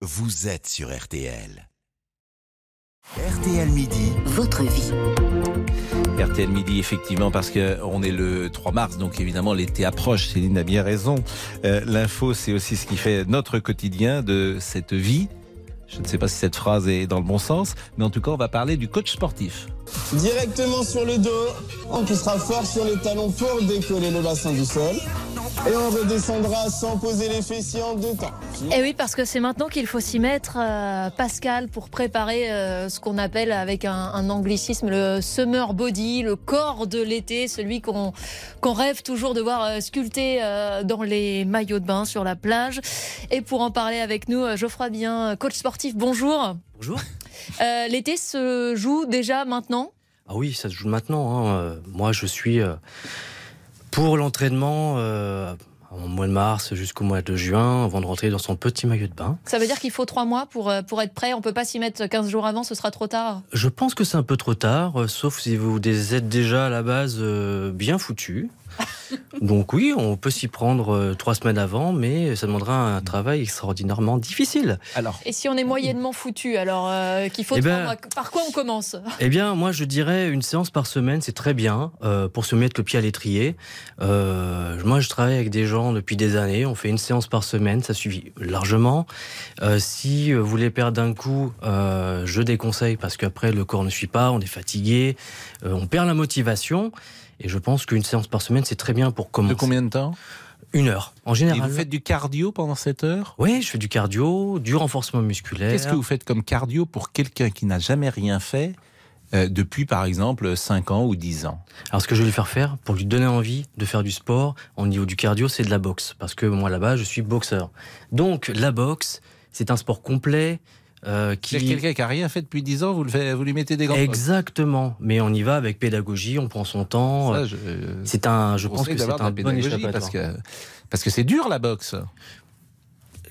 vous êtes sur RTL. RTL Midi, votre vie. RTL Midi, effectivement, parce qu'on est le 3 mars, donc évidemment l'été approche, Céline a bien raison. Euh, L'info, c'est aussi ce qui fait notre quotidien de cette vie. Je ne sais pas si cette phrase est dans le bon sens, mais en tout cas, on va parler du coach sportif. Directement sur le dos, on poussera fort sur les talons pour décoller le bassin du sol. Et on redescendra sans poser les fessiers en deux temps. Et oui, parce que c'est maintenant qu'il faut s'y mettre, euh, Pascal, pour préparer euh, ce qu'on appelle avec un, un, anglicisme le summer body, le corps de l'été, celui qu'on rêve toujours de voir euh, sculpté dans les maillots de bain sur la plage. Et pour en parler avec nous, Geoffroy Bien, coach sportif, bonjour. Bonjour. l'été se joue déjà maintenant? Ah oui, ça se joue maintenant. Hein. moi, je suis pour l'entraînement euh, au mois de mars jusqu'au mois de juin, avant de rentrer dans son petit maillot de bain. Ça veut dire qu'il faut trois mois pour, euh, pour être prêt On peut pas s'y mettre 15 jours avant, ce sera trop tard Je pense que c'est un peu trop tard, euh, sauf si vous êtes déjà à la base bien foutu. Donc oui, on peut s'y prendre euh, trois semaines avant, mais ça demandera un travail extraordinairement difficile. Alors. Et si on est moyennement foutu, alors euh, qu'il faut eh ben, par quoi on commence? Eh bien, moi je dirais une séance par semaine, c'est très bien euh, pour se mettre le pied à l'étrier. moi, je travaille avec des gens depuis des années. On fait une séance par semaine, ça suffit largement. si vous voulez perdre d'un coup, je déconseille parce qu'après le corps ne suit pas, on est fatigué, on perd la motivation. Et je pense qu'une séance par semaine, c'est très bien pour commencer. De combien de temps? Une heure, en général. Et vous faites du cardio pendant cette heure? Oui, je fais du cardio, du renforcement musculaire. Qu'est-ce que vous faites comme cardio pour quelqu'un qui n'a jamais rien fait euh, depuis, par exemple, 5 ans ou 10 ans? Alors, ce que je vais lui faire faire, pour lui donner envie de faire du sport, au niveau du cardio, c'est de la boxe. Parce que moi, là-bas, je suis boxeur. Donc, la boxe, c'est un sport complet, euh, qui... quelqu'un qui a rien fait depuis 10 ans, vous, le vous lui mettez des gants. Exactement, mais on y va avec pédagogie, on prend son temps. C'est un, je pense que c'est un bon échappatoire. Parce que parce que c'est dur la boxe.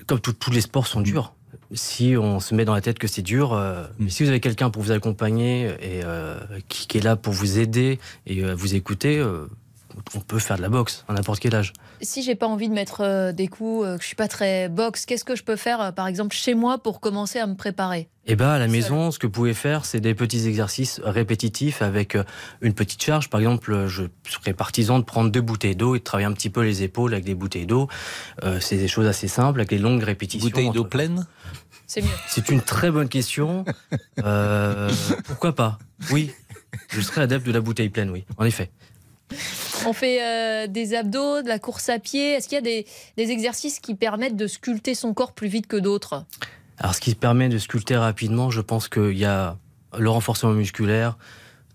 Comme tous les sports sont durs. Si on se met dans la tête que c'est dur, euh, mm. mais si vous avez quelqu'un pour vous accompagner et euh, qui, qui, est là pour vous aider et vous écouter, on peut faire de la boxe à n'importe quel âge. Si j'ai pas envie de mettre euh, des coups, euh, que je suis pas très boxe, qu'est-ce que je peux faire, euh, par exemple, chez moi pour commencer à me préparer? Eh bien, à la maison, ce que vous pouvez faire, c'est des petits exercices répétitifs avec une petite charge. Par exemple, je serais partisan de prendre deux bouteilles d'eau et de travailler un petit peu les épaules avec des bouteilles d'eau. c'est des choses assez simples, avec des longues répétitions. Bouteilles d'eau pleine? C'est mieux. C'est une très bonne question. pourquoi pas? Oui, je serais adepte de la bouteille pleine, oui, en effet. On fait euh, des abdos, de la course à pied. Est-ce qu'il y a des, exercices qui permettent de sculpter son corps plus vite que d'autres? Alors, ce qui permet de sculpter rapidement, je pense qu'il y a le renforcement musculaire,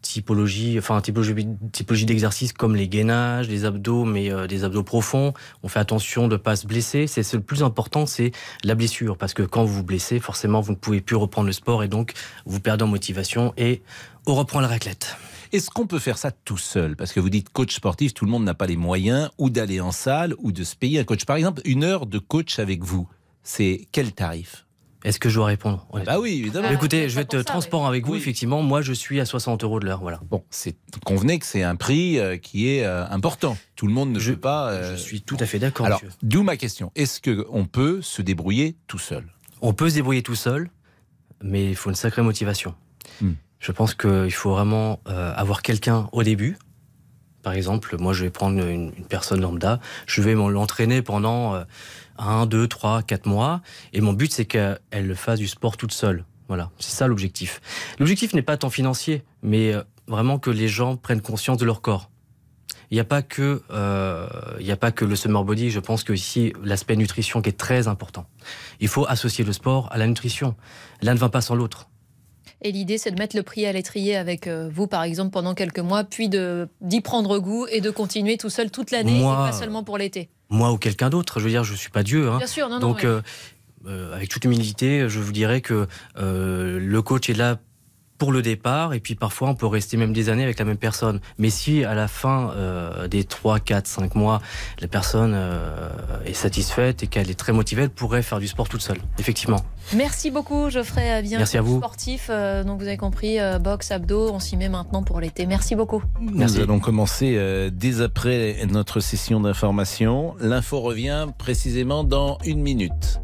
typologie, enfin typologie, typologie d'exercices comme les gainages, les abdos, mais euh, des abdos profonds. On fait attention de ne pas se blesser. C'est le plus important, c'est la blessure, parce que quand vous vous blessez, forcément, vous ne pouvez plus reprendre le sport et donc vous perdez en motivation et on reprend la raclette. Est-ce qu'on peut faire ça tout seul? Parce que vous dites coach sportif, tout le monde n'a pas les moyens ou d'aller en salle ou de se payer un coach. Par exemple, une heure de coach avec vous, c'est quel tarif? Est-ce que je dois répondre? Bah oui, évidemment. Écoutez, je vais être transparent avec vous. Effectivement, moi, je suis à 60 euros de l'heure. Voilà. Bon, c'est convenez que c'est un prix euh, qui est euh, important. Tout le monde ne je, peut pas. Euh, je suis tout à fait d'accord. Alors, d'où ma question. Est-ce que on peut se débrouiller tout seul? On peut se débrouiller tout seul, mais il faut une sacrée motivation. Hmm. Je pense qu'il faut vraiment euh, avoir quelqu'un au début. Par exemple, moi, je vais prendre une, personne lambda, je vais l'entraîner pendant euh, un, deux, trois, quatre mois, et mon but, c'est qu'elle fasse du sport toute seule. Voilà, c'est ça l'objectif. L'objectif n'est pas tant financier, mais euh, vraiment que les gens prennent conscience de leur corps. Il n'y a pas que, il a pas que le summer body. Je pense que ici l'aspect nutrition qui est très important. Il faut associer le sport à la nutrition. L'un ne va pas sans l'autre. Et l'idée, c'est de mettre le prix à l'étrier avec euh, vous, par exemple, pendant quelques mois, puis d'y prendre goût et de continuer tout seul toute l'année, et pas seulement pour l'été. Moi ou quelqu'un d'autre. Je veux dire, je ne suis pas Dieu. Hein. Bien sûr, non, Donc, non, euh, euh, avec toute humilité, je vous dirais que le coach est là pour le départ, et puis parfois on peut rester même des années avec la même personne. Mais si à la fin euh, des 3, 4, 5 mois, la personne euh, est satisfaite et qu'elle est très motivée, elle pourrait faire du sport toute seule, effectivement. Merci beaucoup Geoffrey Bien, Merci à vous. sportif, euh, donc vous avez compris, boxe, abdos, on s'y met maintenant pour l'été. Merci beaucoup. Nous allons commencer dès après notre session d'information. L'info revient précisément dans une minute.